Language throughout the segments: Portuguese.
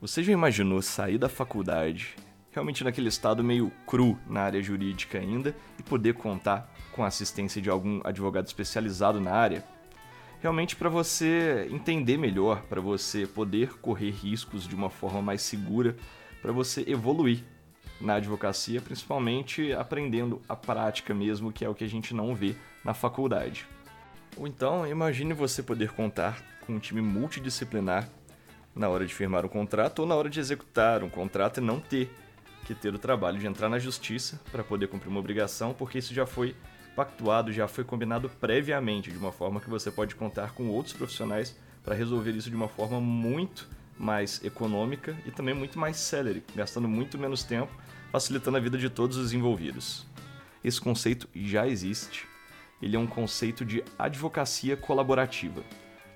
Você já imaginou sair da faculdade, realmente naquele estado meio cru na área jurídica ainda, e poder contar com a assistência de algum advogado especializado na área? Realmente para você entender melhor, para você poder correr riscos de uma forma mais segura, para você evoluir na advocacia, principalmente aprendendo a prática mesmo, que é o que a gente não vê na faculdade. Ou então, imagine você poder contar com um time multidisciplinar na hora de firmar um contrato ou na hora de executar um contrato e não ter que ter o trabalho de entrar na justiça para poder cumprir uma obrigação, porque isso já foi pactuado, já foi combinado previamente, de uma forma que você pode contar com outros profissionais para resolver isso de uma forma muito mais econômica e também muito mais célere, gastando muito menos tempo, facilitando a vida de todos os envolvidos. Esse conceito já existe. Ele é um conceito de advocacia colaborativa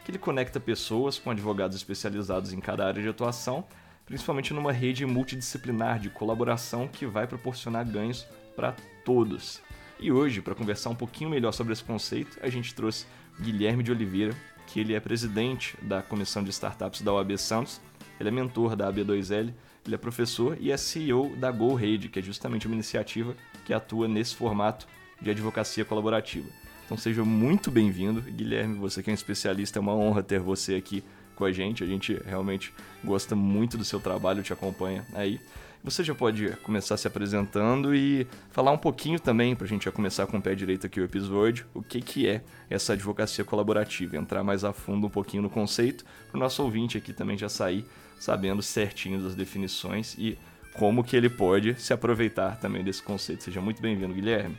que ele conecta pessoas com advogados especializados em cada área de atuação, principalmente numa rede multidisciplinar de colaboração que vai proporcionar ganhos para todos. E hoje, para conversar um pouquinho melhor sobre esse conceito, a gente trouxe Guilherme de Oliveira, que ele é presidente da Comissão de Startups da OAB Santos, ele é mentor da AB2L, ele é professor e é CEO da GoRede, que é justamente uma iniciativa que atua nesse formato de advocacia colaborativa. Então seja muito bem-vindo. Guilherme, você que é um especialista, é uma honra ter você aqui com a gente. A gente realmente gosta muito do seu trabalho, te acompanha aí. Você já pode começar se apresentando e falar um pouquinho também, para a gente já começar com o pé direito aqui o episódio, o que, que é essa advocacia colaborativa, entrar mais a fundo um pouquinho no conceito, para o nosso ouvinte aqui também já sair sabendo certinho das definições e como que ele pode se aproveitar também desse conceito. Seja muito bem-vindo, Guilherme.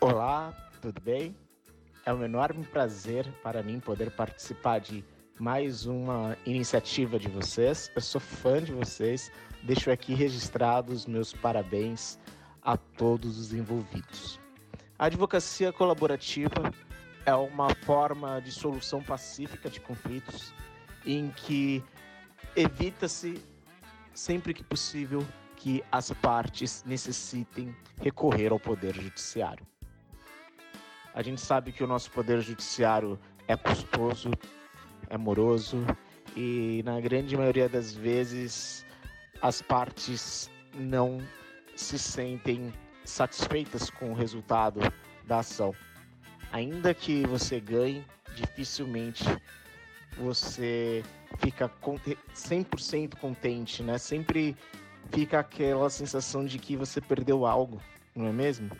Olá, tudo bem? É um enorme prazer para mim poder participar de mais uma iniciativa de vocês. Eu sou fã de vocês. Deixo aqui registrados meus parabéns a todos os envolvidos. A advocacia colaborativa é uma forma de solução pacífica de conflitos em que evita-se sempre que possível que as partes necessitem recorrer ao poder judiciário. A gente sabe que o nosso poder judiciário é custoso, é moroso e na grande maioria das vezes as partes não se sentem satisfeitas com o resultado da ação. Ainda que você ganhe, dificilmente você fica 100% contente, né? Sempre fica aquela sensação de que você perdeu algo, não é mesmo?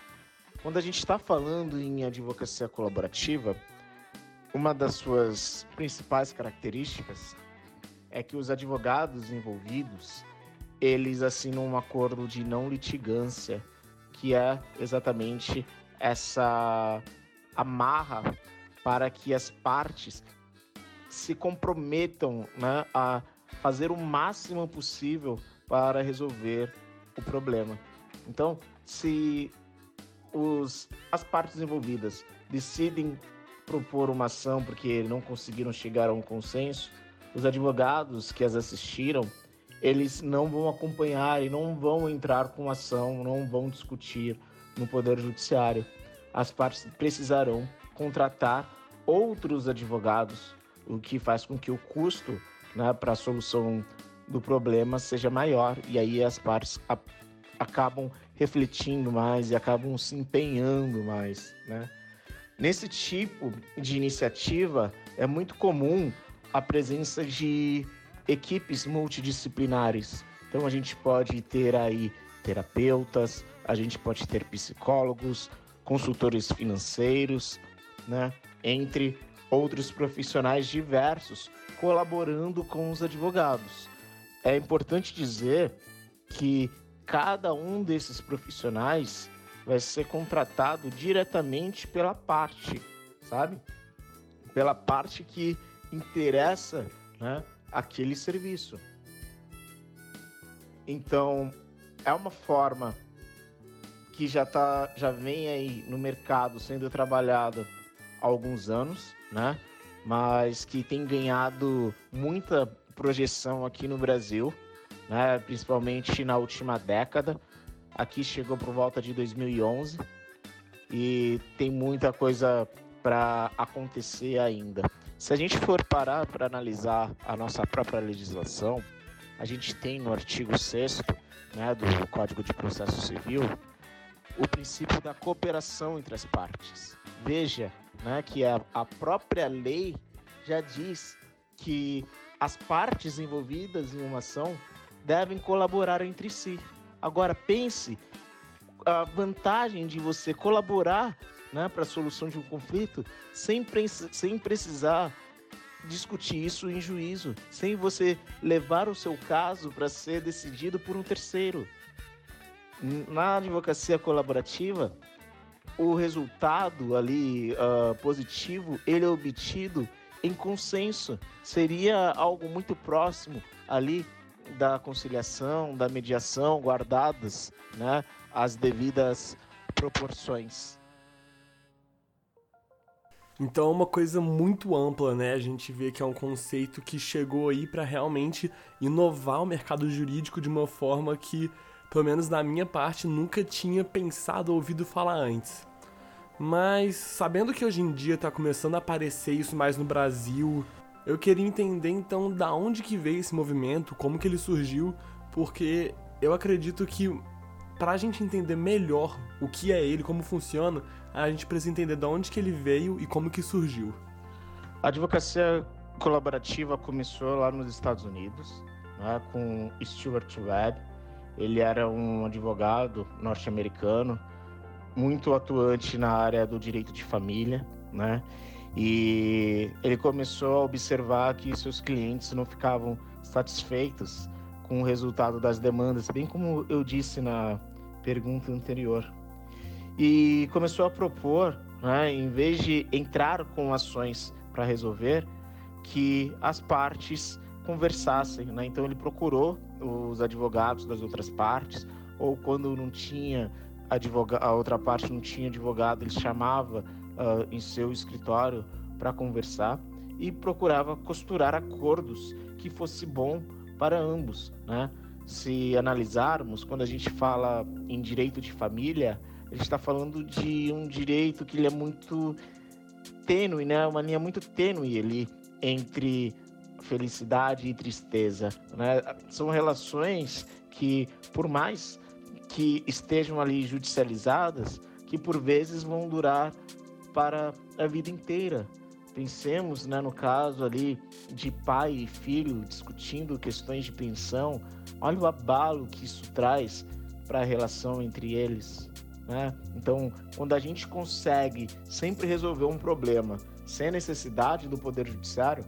Quando a gente está falando em advocacia colaborativa, uma das suas principais características é que os advogados envolvidos eles assinam um acordo de não litigância, que é exatamente essa amarra para que as partes se comprometam né, a fazer o máximo possível para resolver o problema. Então, se os, as partes envolvidas decidem propor uma ação porque não conseguiram chegar a um consenso, os advogados que as assistiram, eles não vão acompanhar e não vão entrar com ação, não vão discutir no Poder Judiciário. As partes precisarão contratar outros advogados, o que faz com que o custo né, para a solução do problema seja maior e aí as partes acabam refletindo mais e acabam se empenhando mais, né? Nesse tipo de iniciativa é muito comum a presença de equipes multidisciplinares. Então a gente pode ter aí terapeutas, a gente pode ter psicólogos, consultores financeiros, né? Entre outros profissionais diversos colaborando com os advogados. É importante dizer que cada um desses profissionais vai ser contratado diretamente pela parte, sabe? Pela parte que interessa né, aquele serviço. Então, é uma forma que já, tá, já vem aí no mercado sendo trabalhada há alguns anos, né? Mas que tem ganhado muita projeção aqui no Brasil né, principalmente na última década. Aqui chegou por volta de 2011 e tem muita coisa para acontecer ainda. Se a gente for parar para analisar a nossa própria legislação, a gente tem no artigo 6 né, do Código de Processo Civil o princípio da cooperação entre as partes. Veja né, que a, a própria lei já diz que as partes envolvidas em uma ação devem colaborar entre si. Agora, pense a vantagem de você colaborar né, para a solução de um conflito sem, sem precisar discutir isso em juízo, sem você levar o seu caso para ser decidido por um terceiro. Na advocacia colaborativa, o resultado ali uh, positivo ele é obtido em consenso. Seria algo muito próximo ali da conciliação, da mediação, guardadas né, as devidas proporções. Então é uma coisa muito ampla, né? A gente vê que é um conceito que chegou aí para realmente inovar o mercado jurídico de uma forma que, pelo menos na minha parte, nunca tinha pensado ou ouvido falar antes. Mas sabendo que hoje em dia está começando a aparecer isso mais no Brasil, eu queria entender então da onde que veio esse movimento, como que ele surgiu, porque eu acredito que para a gente entender melhor o que é ele, como funciona, a gente precisa entender de onde que ele veio e como que surgiu. A advocacia colaborativa começou lá nos Estados Unidos, né, com Stuart Webb. Ele era um advogado norte-americano, muito atuante na área do direito de família, né? E ele começou a observar que seus clientes não ficavam satisfeitos com o resultado das demandas, bem como eu disse na pergunta anterior. E começou a propor, né, em vez de entrar com ações para resolver, que as partes conversassem. Né? Então ele procurou os advogados das outras partes, ou quando não tinha advogado, a outra parte não tinha advogado, ele chamava uh, em seu escritório para conversar e procurava costurar acordos que fosse bom para ambos, né? Se analisarmos, quando a gente fala em direito de família, a gente está falando de um direito que ele é muito tênue, né? Uma linha muito tênue ali entre felicidade e tristeza, né? São relações que, por mais que estejam ali judicializadas, que por vezes vão durar para a vida inteira. Pensemos, né, no caso ali de pai e filho discutindo questões de pensão. Olha o abalo que isso traz para a relação entre eles. Né? Então, quando a gente consegue sempre resolver um problema sem necessidade do Poder Judiciário,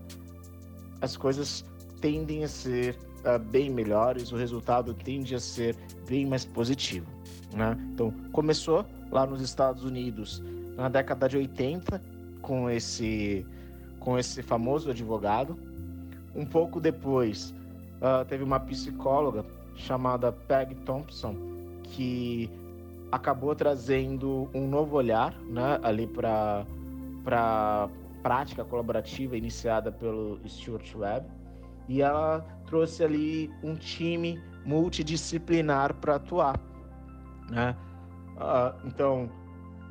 as coisas tendem a ser uh, bem melhores, o resultado tende a ser bem mais positivo. Né? Então, começou lá nos Estados Unidos na década de 80 com esse com esse famoso advogado. Um pouco depois, uh, teve uma psicóloga chamada Peg Thompson que acabou trazendo um novo olhar, né, ali para para prática colaborativa iniciada pelo Stuart Webb e ela trouxe ali um time multidisciplinar para atuar, né? Uh, então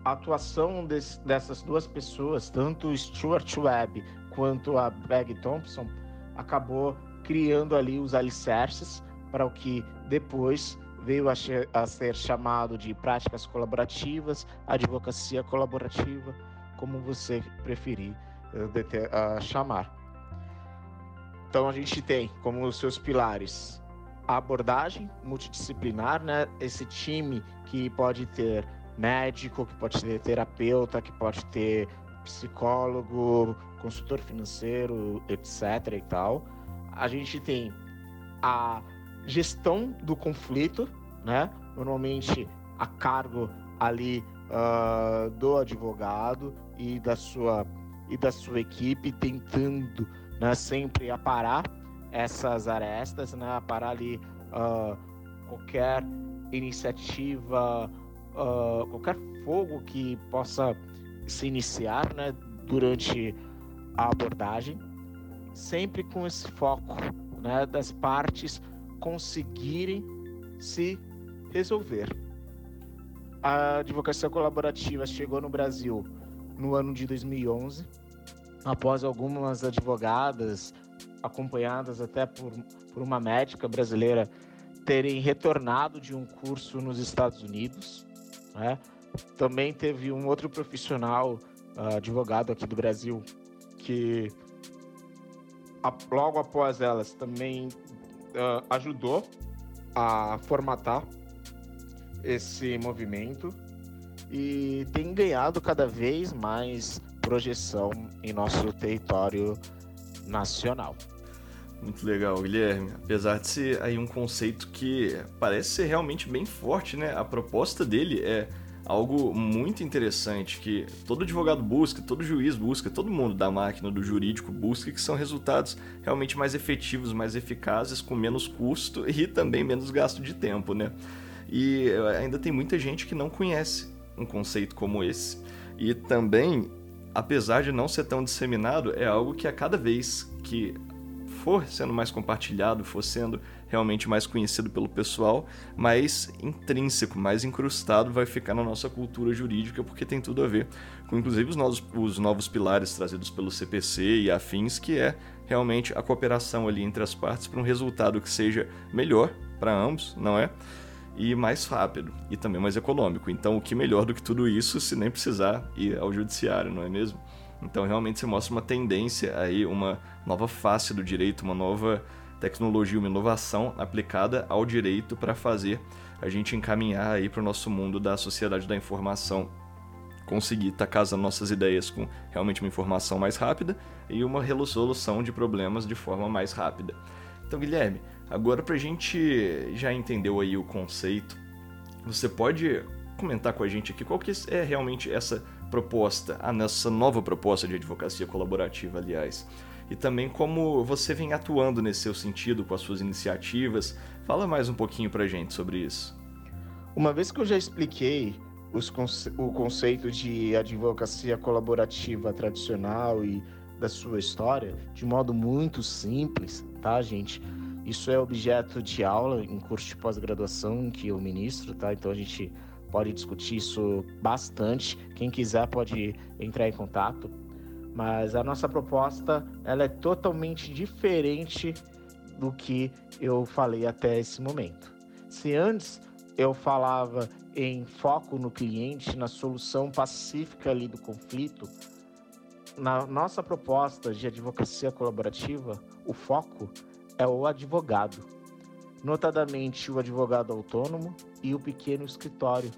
a atuação dessas duas pessoas, tanto Stuart Webb quanto a Peg Thompson, acabou criando ali os alicerces para o que depois veio a, a ser chamado de práticas colaborativas, advocacia colaborativa, como você preferir uh, uh, chamar. Então a gente tem como seus pilares a abordagem multidisciplinar, né? Esse time que pode ter médico, que pode ter terapeuta, que pode ter psicólogo, consultor financeiro, etc. e tal. A gente tem a gestão do conflito, né? Normalmente a cargo ali uh, do advogado e da sua e da sua equipe tentando né, sempre aparar essas arestas, né, aparar ali uh, qualquer iniciativa uh, qualquer fogo que possa se iniciar né, durante a abordagem, sempre com esse foco né, das partes conseguirem se resolver. A advocacia colaborativa chegou no Brasil no ano de 2011, após algumas advogadas acompanhadas até por, por uma médica brasileira, terem retornado de um curso nos Estados Unidos. Né? Também teve um outro profissional, uh, advogado aqui do Brasil, que a, logo após elas também uh, ajudou a formatar esse movimento e tem ganhado cada vez mais projeção em nosso território nacional. Muito legal, Guilherme. Apesar de ser aí um conceito que parece ser realmente bem forte, né? A proposta dele é algo muito interessante que todo advogado busca, todo juiz busca, todo mundo da máquina do jurídico busca, que são resultados realmente mais efetivos, mais eficazes, com menos custo e também menos gasto de tempo, né? E ainda tem muita gente que não conhece um conceito como esse. E também, apesar de não ser tão disseminado, é algo que a cada vez que for sendo mais compartilhado, for sendo realmente mais conhecido pelo pessoal, mais intrínseco, mais incrustado vai ficar na nossa cultura jurídica, porque tem tudo a ver com, inclusive, os novos, os novos pilares trazidos pelo CPC e afins, que é realmente a cooperação ali entre as partes para um resultado que seja melhor para ambos, não é? e mais rápido e também mais econômico. Então, o que melhor do que tudo isso se nem precisar ir ao judiciário, não é mesmo? Então, realmente se mostra uma tendência aí, uma nova face do direito, uma nova tecnologia, uma inovação aplicada ao direito para fazer a gente encaminhar aí para o nosso mundo da sociedade da informação, conseguir estar casando nossas ideias com realmente uma informação mais rápida e uma resolução de problemas de forma mais rápida. Então, Guilherme, Agora, para a gente já entendeu aí o conceito, você pode comentar com a gente aqui qual que é realmente essa proposta, a nossa nova proposta de advocacia colaborativa, aliás, e também como você vem atuando nesse seu sentido com as suas iniciativas. Fala mais um pouquinho para a gente sobre isso. Uma vez que eu já expliquei conce o conceito de advocacia colaborativa tradicional e da sua história de modo muito simples, tá, gente? Isso é objeto de aula em curso de pós-graduação que eu ministro, tá? Então a gente pode discutir isso bastante. Quem quiser pode entrar em contato. Mas a nossa proposta ela é totalmente diferente do que eu falei até esse momento. Se antes eu falava em foco no cliente, na solução pacífica ali do conflito, na nossa proposta de advocacia colaborativa, o foco é o advogado, notadamente o advogado autônomo e o pequeno escritório,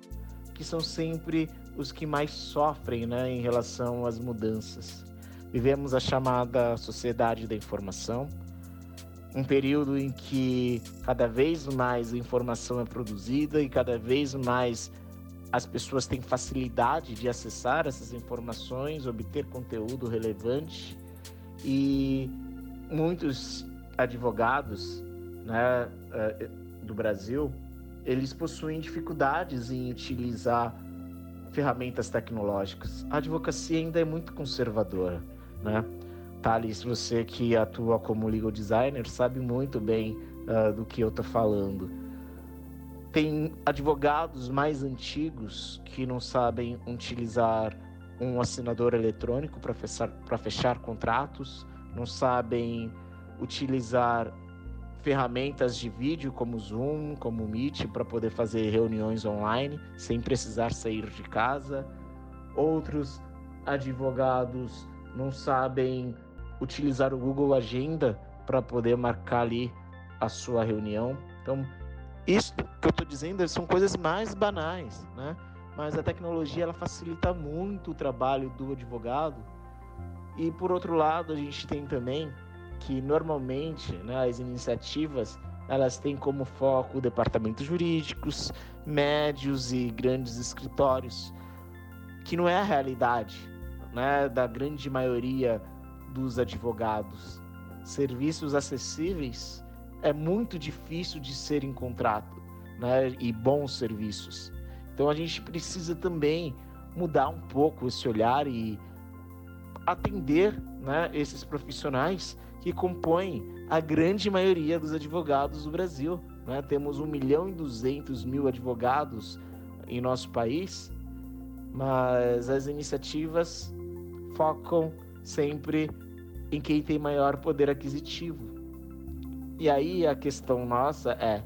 que são sempre os que mais sofrem né, em relação às mudanças. Vivemos a chamada sociedade da informação, um período em que cada vez mais informação é produzida e cada vez mais as pessoas têm facilidade de acessar essas informações, obter conteúdo relevante e muitos advogados né, eh, do Brasil, eles possuem dificuldades em utilizar ferramentas tecnológicas. A advocacia ainda é muito conservadora, né? Thales, você que atua como legal designer sabe muito bem uh, do que eu estou falando. Tem advogados mais antigos que não sabem utilizar um assinador eletrônico para fechar, fechar contratos, não sabem utilizar ferramentas de vídeo como Zoom, como Meet para poder fazer reuniões online sem precisar sair de casa. Outros advogados não sabem utilizar o Google Agenda para poder marcar ali a sua reunião. Então, isso que eu estou dizendo são coisas mais banais, né? Mas a tecnologia ela facilita muito o trabalho do advogado. E por outro lado, a gente tem também que normalmente né, as iniciativas elas têm como foco departamentos jurídicos, médios e grandes escritórios, que não é a realidade né, da grande maioria dos advogados. Serviços acessíveis é muito difícil de ser encontrado, né, e bons serviços. Então a gente precisa também mudar um pouco esse olhar e atender né, esses profissionais que compõem a grande maioria dos advogados do Brasil. Né? Temos 1 milhão e 200 mil advogados em nosso país, mas as iniciativas focam sempre em quem tem maior poder aquisitivo. E aí a questão nossa é: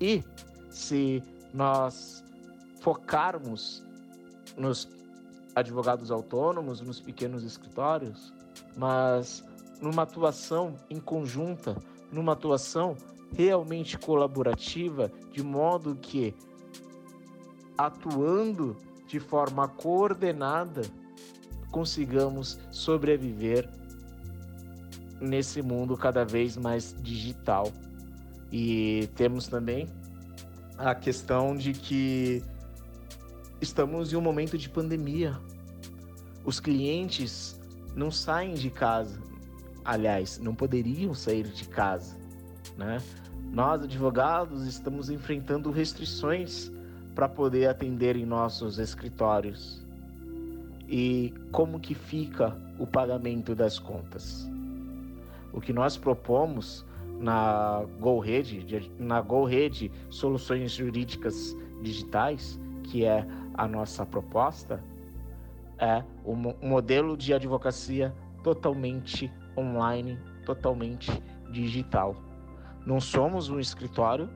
e se nós focarmos nos advogados autônomos, nos pequenos escritórios, mas numa atuação em conjunta, numa atuação realmente colaborativa, de modo que atuando de forma coordenada consigamos sobreviver nesse mundo cada vez mais digital. E temos também a questão de que estamos em um momento de pandemia. Os clientes não saem de casa. Aliás, não poderiam sair de casa, né? Nós, advogados, estamos enfrentando restrições para poder atender em nossos escritórios. E como que fica o pagamento das contas? O que nós propomos na GoRede, na GoRede Soluções Jurídicas Digitais, que é a nossa proposta, é um modelo de advocacia totalmente online, totalmente digital. Não somos um escritório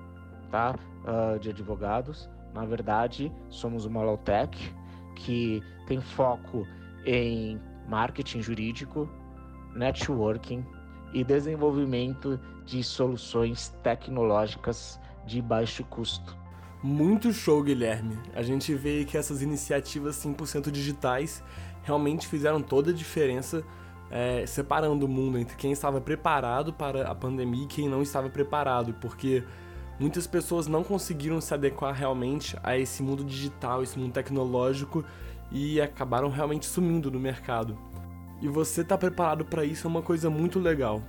tá, uh, de advogados, na verdade, somos uma Lawtech que tem foco em marketing jurídico, networking e desenvolvimento de soluções tecnológicas de baixo custo. Muito show, Guilherme. A gente vê que essas iniciativas 100% digitais realmente fizeram toda a diferença, é, separando o mundo entre quem estava preparado para a pandemia e quem não estava preparado, porque muitas pessoas não conseguiram se adequar realmente a esse mundo digital, esse mundo tecnológico e acabaram realmente sumindo no mercado. E você estar tá preparado para isso é uma coisa muito legal.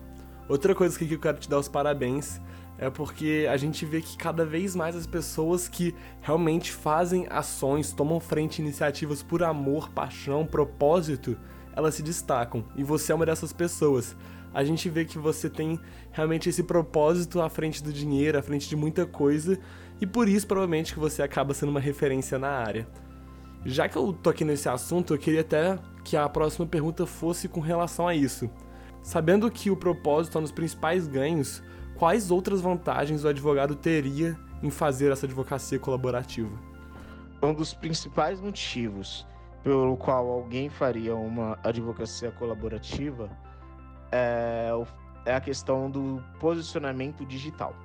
Outra coisa que eu quero te dar os parabéns é porque a gente vê que cada vez mais as pessoas que realmente fazem ações, tomam frente iniciativas por amor, paixão, propósito, elas se destacam. E você é uma dessas pessoas. A gente vê que você tem realmente esse propósito à frente do dinheiro, à frente de muita coisa, e por isso provavelmente que você acaba sendo uma referência na área. Já que eu tô aqui nesse assunto, eu queria até que a próxima pergunta fosse com relação a isso. Sabendo que o propósito é um dos principais ganhos, quais outras vantagens o advogado teria em fazer essa advocacia colaborativa? Um dos principais motivos pelo qual alguém faria uma advocacia colaborativa é, é a questão do posicionamento digital.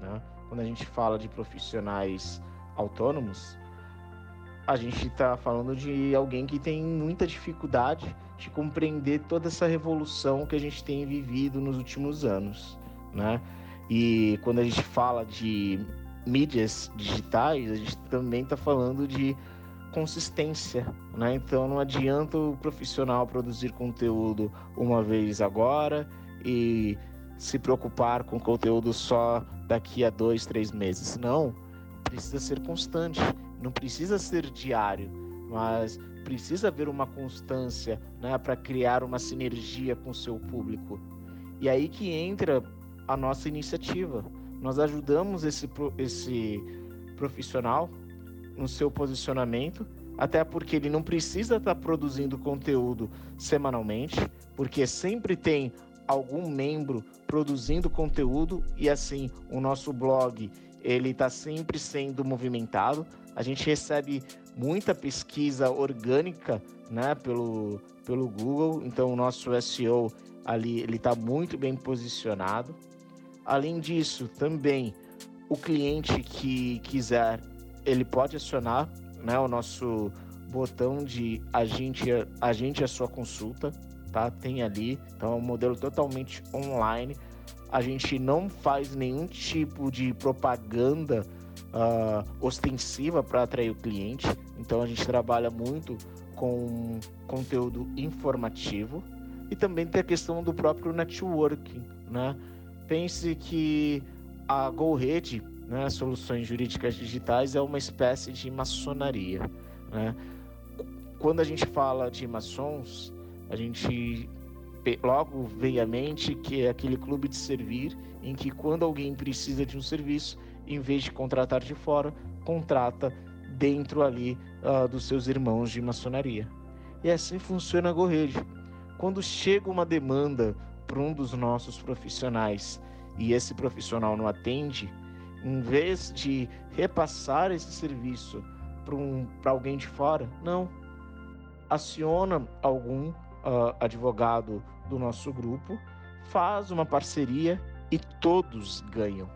Né? Quando a gente fala de profissionais autônomos, a gente está falando de alguém que tem muita dificuldade de compreender toda essa revolução que a gente tem vivido nos últimos anos, né? E quando a gente fala de mídias digitais, a gente também está falando de consistência, né? Então não adianta o profissional produzir conteúdo uma vez agora e se preocupar com conteúdo só daqui a dois, três meses. Não, precisa ser constante. Não precisa ser diário, mas precisa haver uma constância né, para criar uma sinergia com o seu público. E aí que entra a nossa iniciativa. Nós ajudamos esse, esse profissional no seu posicionamento, até porque ele não precisa estar tá produzindo conteúdo semanalmente, porque sempre tem algum membro produzindo conteúdo e assim o nosso blog ele está sempre sendo movimentado. A gente recebe muita pesquisa orgânica, né, pelo, pelo Google. Então o nosso SEO ali ele está muito bem posicionado. Além disso, também o cliente que quiser, ele pode acionar, né, o nosso botão de agente, agente a sua consulta, tá? Tem ali, então é um modelo totalmente online. A gente não faz nenhum tipo de propaganda uh, ostensiva para atrair o cliente. Então a gente trabalha muito com conteúdo informativo e também tem a questão do próprio networking, né? Pense que a GoRede, né, Soluções Jurídicas Digitais, é uma espécie de maçonaria, né? Quando a gente fala de maçons, a gente logo vem à mente que é aquele clube de servir em que quando alguém precisa de um serviço, em vez de contratar de fora, contrata dentro ali uh, dos seus irmãos de maçonaria. E assim funciona a GoRede. quando chega uma demanda para um dos nossos profissionais e esse profissional não atende, em vez de repassar esse serviço para um, alguém de fora, não. Aciona algum uh, advogado do nosso grupo, faz uma parceria e todos ganham.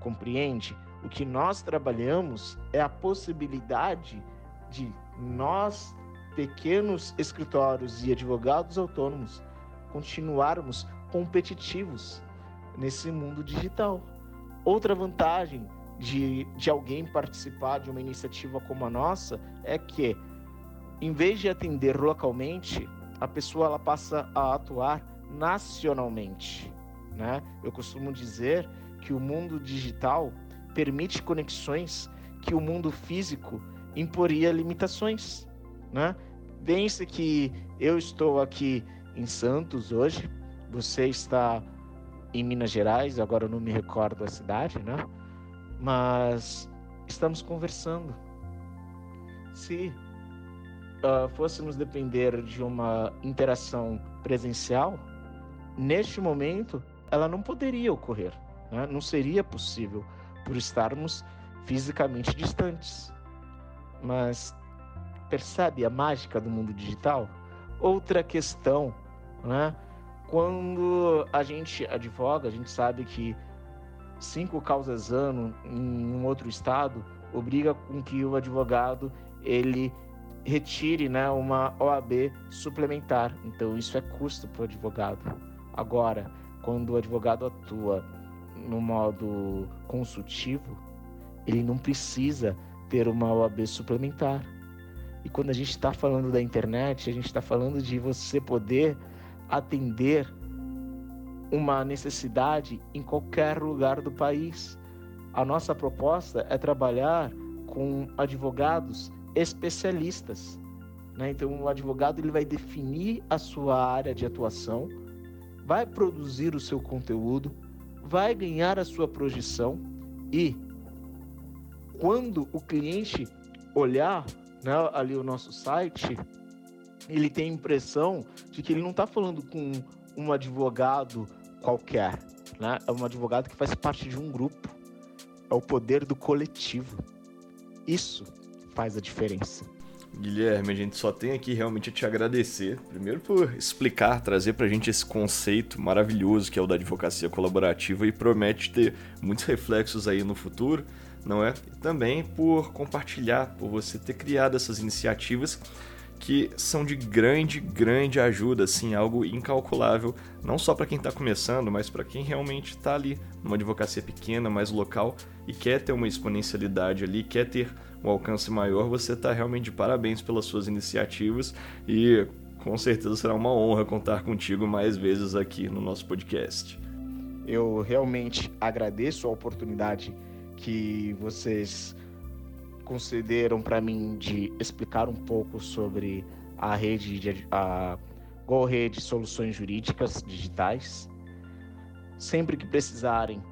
Compreende? O que nós trabalhamos é a possibilidade de nós, pequenos escritórios e advogados autônomos, continuarmos competitivos nesse mundo digital. Outra vantagem de, de alguém participar de uma iniciativa como a nossa é que, em vez de atender localmente, a pessoa ela passa a atuar nacionalmente. Né? Eu costumo dizer que o mundo digital permite conexões que o mundo físico imporia limitações, né? Pense que eu estou aqui em Santos hoje, você está em Minas Gerais, agora eu não me recordo a cidade, né? Mas estamos conversando. Se uh, fôssemos depender de uma interação presencial, neste momento ela não poderia ocorrer, né? não seria possível por estarmos fisicamente distantes. Mas percebe a mágica do mundo digital? Outra questão, né? Quando a gente advoga, a gente sabe que cinco causas ano em um outro estado obriga com que o advogado ele retire né, uma OAB suplementar. Então isso é custo para o advogado. Agora, quando o advogado atua no modo consultivo, ele não precisa ter uma OAB suplementar. E quando a gente está falando da internet, a gente está falando de você poder atender uma necessidade em qualquer lugar do país. A nossa proposta é trabalhar com advogados especialistas. Né? Então, o advogado ele vai definir a sua área de atuação, vai produzir o seu conteúdo, vai ganhar a sua projeção e quando o cliente olhar né, ali o nosso site, ele tem a impressão de que ele não está falando com um advogado qualquer, né? É um advogado que faz parte de um grupo. É o poder do coletivo. Isso faz a diferença. Guilherme, a gente só tem aqui realmente a te agradecer. Primeiro por explicar, trazer pra gente esse conceito maravilhoso que é o da advocacia colaborativa e promete ter muitos reflexos aí no futuro, não é? E também por compartilhar, por você ter criado essas iniciativas que são de grande, grande ajuda, assim, algo incalculável, não só para quem está começando, mas para quem realmente está ali numa advocacia pequena, mais local e quer ter uma exponencialidade ali, quer ter um alcance maior, você está realmente de parabéns pelas suas iniciativas e com certeza será uma honra contar contigo mais vezes aqui no nosso podcast. Eu realmente agradeço a oportunidade que vocês concederam para mim de explicar um pouco sobre a rede de a Go Rede Soluções Jurídicas Digitais. Sempre que precisarem,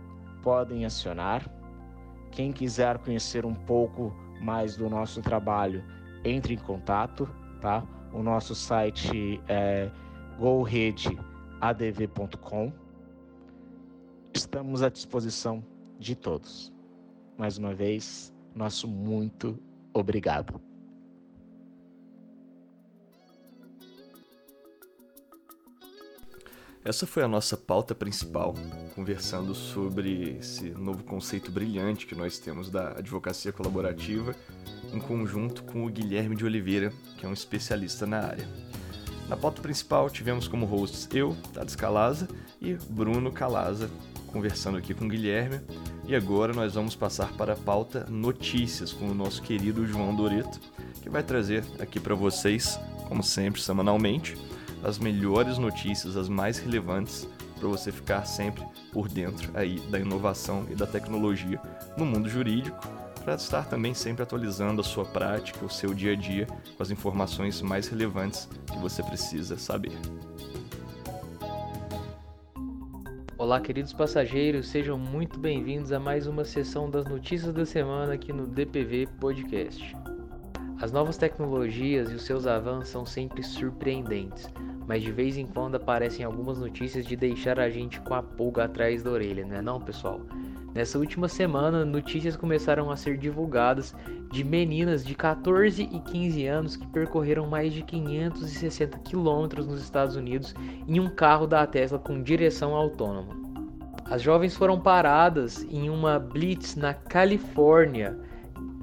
podem acionar. Quem quiser conhecer um pouco mais do nosso trabalho, entre em contato, tá? O nosso site é goredeadv.com. Estamos à disposição de todos. Mais uma vez, nosso muito obrigado. Essa foi a nossa pauta principal, conversando sobre esse novo conceito brilhante que nós temos da advocacia colaborativa, em conjunto com o Guilherme de Oliveira, que é um especialista na área. Na pauta principal tivemos como hosts eu, Tades Calaza, e Bruno Calaza, conversando aqui com o Guilherme. E agora nós vamos passar para a pauta notícias com o nosso querido João Doreto, que vai trazer aqui para vocês, como sempre, semanalmente, as melhores notícias, as mais relevantes, para você ficar sempre por dentro aí da inovação e da tecnologia no mundo jurídico, para estar também sempre atualizando a sua prática, o seu dia a dia com as informações mais relevantes que você precisa saber. Olá, queridos passageiros, sejam muito bem-vindos a mais uma sessão das notícias da semana aqui no DPV Podcast. As novas tecnologias e os seus avanços são sempre surpreendentes, mas de vez em quando aparecem algumas notícias de deixar a gente com a pulga atrás da orelha, não é não, pessoal? Nessa última semana, notícias começaram a ser divulgadas de meninas de 14 e 15 anos que percorreram mais de 560 quilômetros nos Estados Unidos em um carro da Tesla com direção autônoma. As jovens foram paradas em uma blitz na Califórnia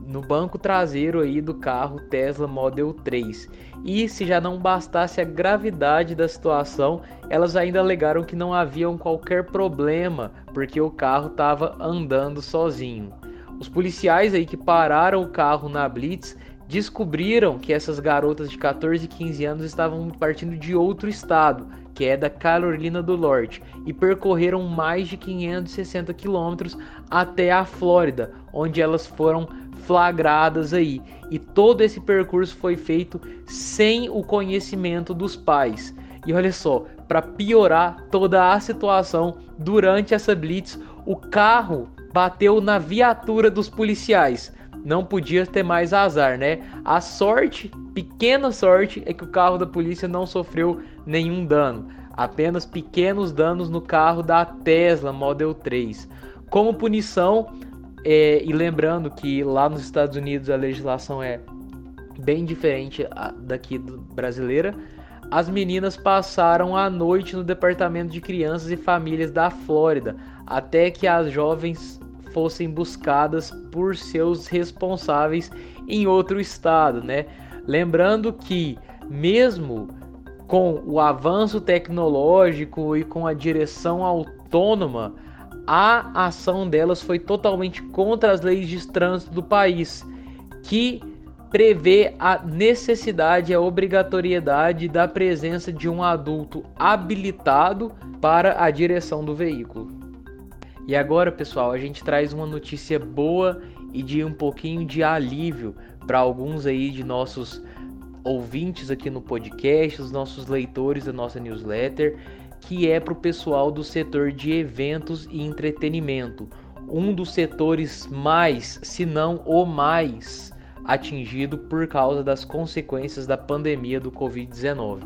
no banco traseiro aí do carro Tesla Model 3. E se já não bastasse a gravidade da situação, elas ainda alegaram que não haviam qualquer problema, porque o carro estava andando sozinho. Os policiais aí que pararam o carro na blitz descobriram que essas garotas de 14 e 15 anos estavam partindo de outro estado, que é da Carolina do Norte, e percorreram mais de 560 quilômetros até a Flórida, onde elas foram flagradas aí. E todo esse percurso foi feito sem o conhecimento dos pais. E olha só, para piorar toda a situação, durante essa blitz, o carro bateu na viatura dos policiais. Não podia ter mais azar, né? A sorte, pequena sorte, é que o carro da polícia não sofreu nenhum dano. Apenas pequenos danos no carro da Tesla Model 3. Como punição, é, e lembrando que lá nos Estados Unidos a legislação é bem diferente daqui brasileira, as meninas passaram a noite no departamento de crianças e famílias da Flórida até que as jovens fossem buscadas por seus responsáveis em outro estado, né? Lembrando que mesmo com o avanço tecnológico e com a direção autônoma, a ação delas foi totalmente contra as leis de trânsito do país, que prevê a necessidade e a obrigatoriedade da presença de um adulto habilitado para a direção do veículo. E agora, pessoal, a gente traz uma notícia boa e de um pouquinho de alívio para alguns aí de nossos ouvintes aqui no podcast, os nossos leitores da nossa newsletter que é para o pessoal do setor de eventos e entretenimento, um dos setores mais, se não o mais, atingido por causa das consequências da pandemia do Covid-19.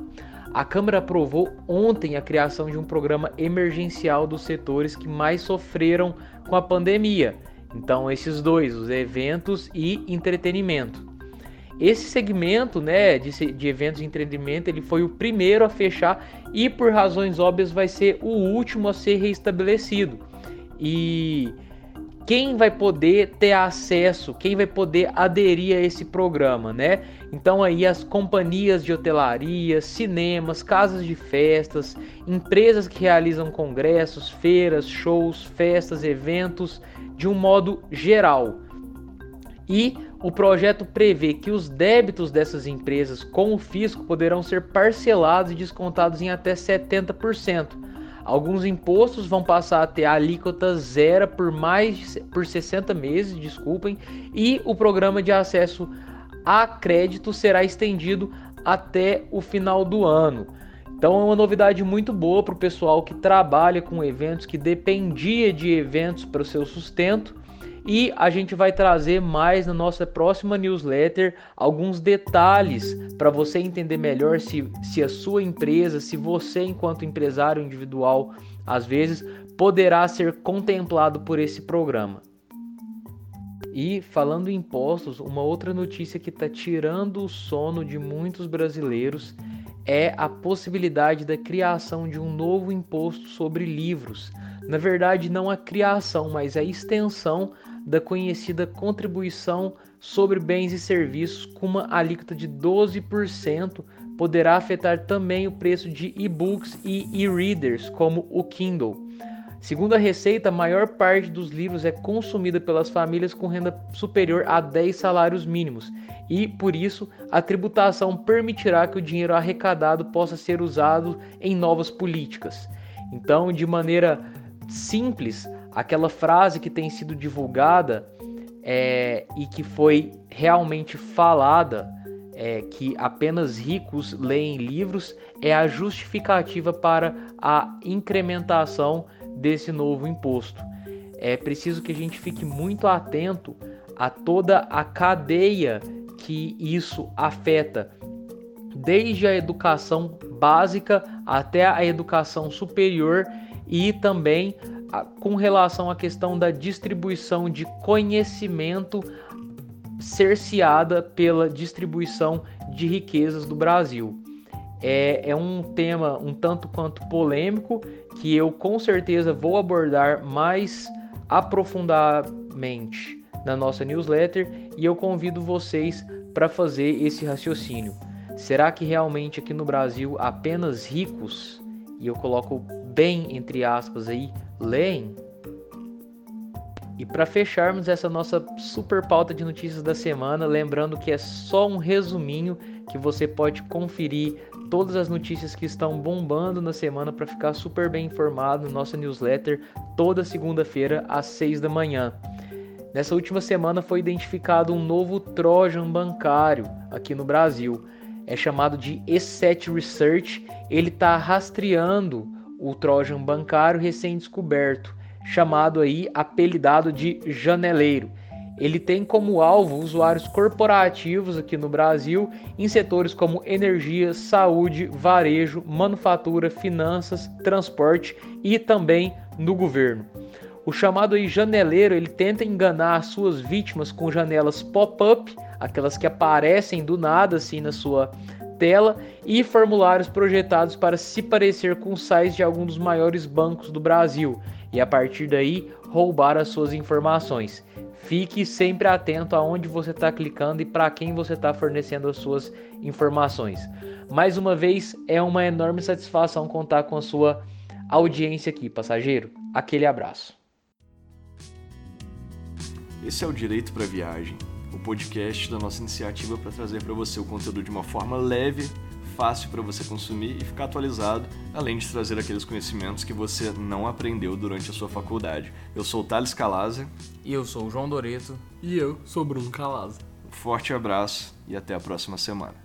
A Câmara aprovou ontem a criação de um programa emergencial dos setores que mais sofreram com a pandemia. Então, esses dois, os eventos e entretenimento. Esse segmento né, de, de eventos de entretenimento ele foi o primeiro a fechar e, por razões óbvias, vai ser o último a ser reestabelecido. E quem vai poder ter acesso, quem vai poder aderir a esse programa, né? Então aí as companhias de hotelaria, cinemas, casas de festas, empresas que realizam congressos, feiras, shows, festas, eventos, de um modo geral. E o projeto prevê que os débitos dessas empresas com o fisco poderão ser parcelados e descontados em até 70%. Alguns impostos vão passar a ter alíquota zero por mais por 60 meses, desculpem, e o programa de acesso a crédito será estendido até o final do ano. Então é uma novidade muito boa para o pessoal que trabalha com eventos, que dependia de eventos para o seu sustento e a gente vai trazer mais na nossa próxima newsletter alguns detalhes para você entender melhor se, se a sua empresa, se você, enquanto empresário individual, às vezes poderá ser contemplado por esse programa. E falando em impostos, uma outra notícia que está tirando o sono de muitos brasileiros é a possibilidade da criação de um novo imposto sobre livros. Na verdade, não a criação, mas a extensão da conhecida contribuição sobre bens e serviços com uma alíquota de 12%, poderá afetar também o preço de e-books e e-readers, como o Kindle. Segundo a Receita, a maior parte dos livros é consumida pelas famílias com renda superior a 10 salários mínimos e, por isso, a tributação permitirá que o dinheiro arrecadado possa ser usado em novas políticas. Então, de maneira simples, aquela frase que tem sido divulgada é, e que foi realmente falada, é, que apenas ricos leem livros, é a justificativa para a incrementação desse novo imposto. É preciso que a gente fique muito atento a toda a cadeia que isso afeta desde a educação básica até a educação superior e também com relação à questão da distribuição de conhecimento cerceada pela distribuição de riquezas do Brasil. É, é um tema um tanto quanto polêmico que eu com certeza vou abordar mais aprofundadamente na nossa newsletter e eu convido vocês para fazer esse raciocínio. Será que realmente aqui no Brasil apenas ricos, e eu coloco bem entre aspas aí, leem? E para fecharmos essa nossa super pauta de notícias da semana, lembrando que é só um resuminho que você pode conferir todas as notícias que estão bombando na semana para ficar super bem informado no nosso newsletter toda segunda-feira às 6 da manhã. Nessa última semana foi identificado um novo Trojan bancário aqui no Brasil. É chamado de E7 Research. Ele está rastreando o Trojan bancário recém-descoberto, chamado aí apelidado de janeleiro. Ele tem como alvo usuários corporativos aqui no Brasil em setores como energia, saúde, varejo, manufatura, finanças, transporte e também no governo. O chamado aí janeleiro, ele tenta enganar suas vítimas com janelas pop-up, aquelas que aparecem do nada assim na sua tela e formulários projetados para se parecer com sites de alguns dos maiores bancos do Brasil e a partir daí roubar as suas informações. Fique sempre atento aonde você está clicando e para quem você está fornecendo as suas informações. Mais uma vez, é uma enorme satisfação contar com a sua audiência aqui, passageiro. Aquele abraço. Esse é o Direito para Viagem o podcast da nossa iniciativa para trazer para você o conteúdo de uma forma leve, fácil para você consumir e ficar atualizado, além de trazer aqueles conhecimentos que você não aprendeu durante a sua faculdade. Eu sou o Thales Calaza. E eu sou o João Doreto. E eu sou o Bruno Calaza. Um forte abraço e até a próxima semana.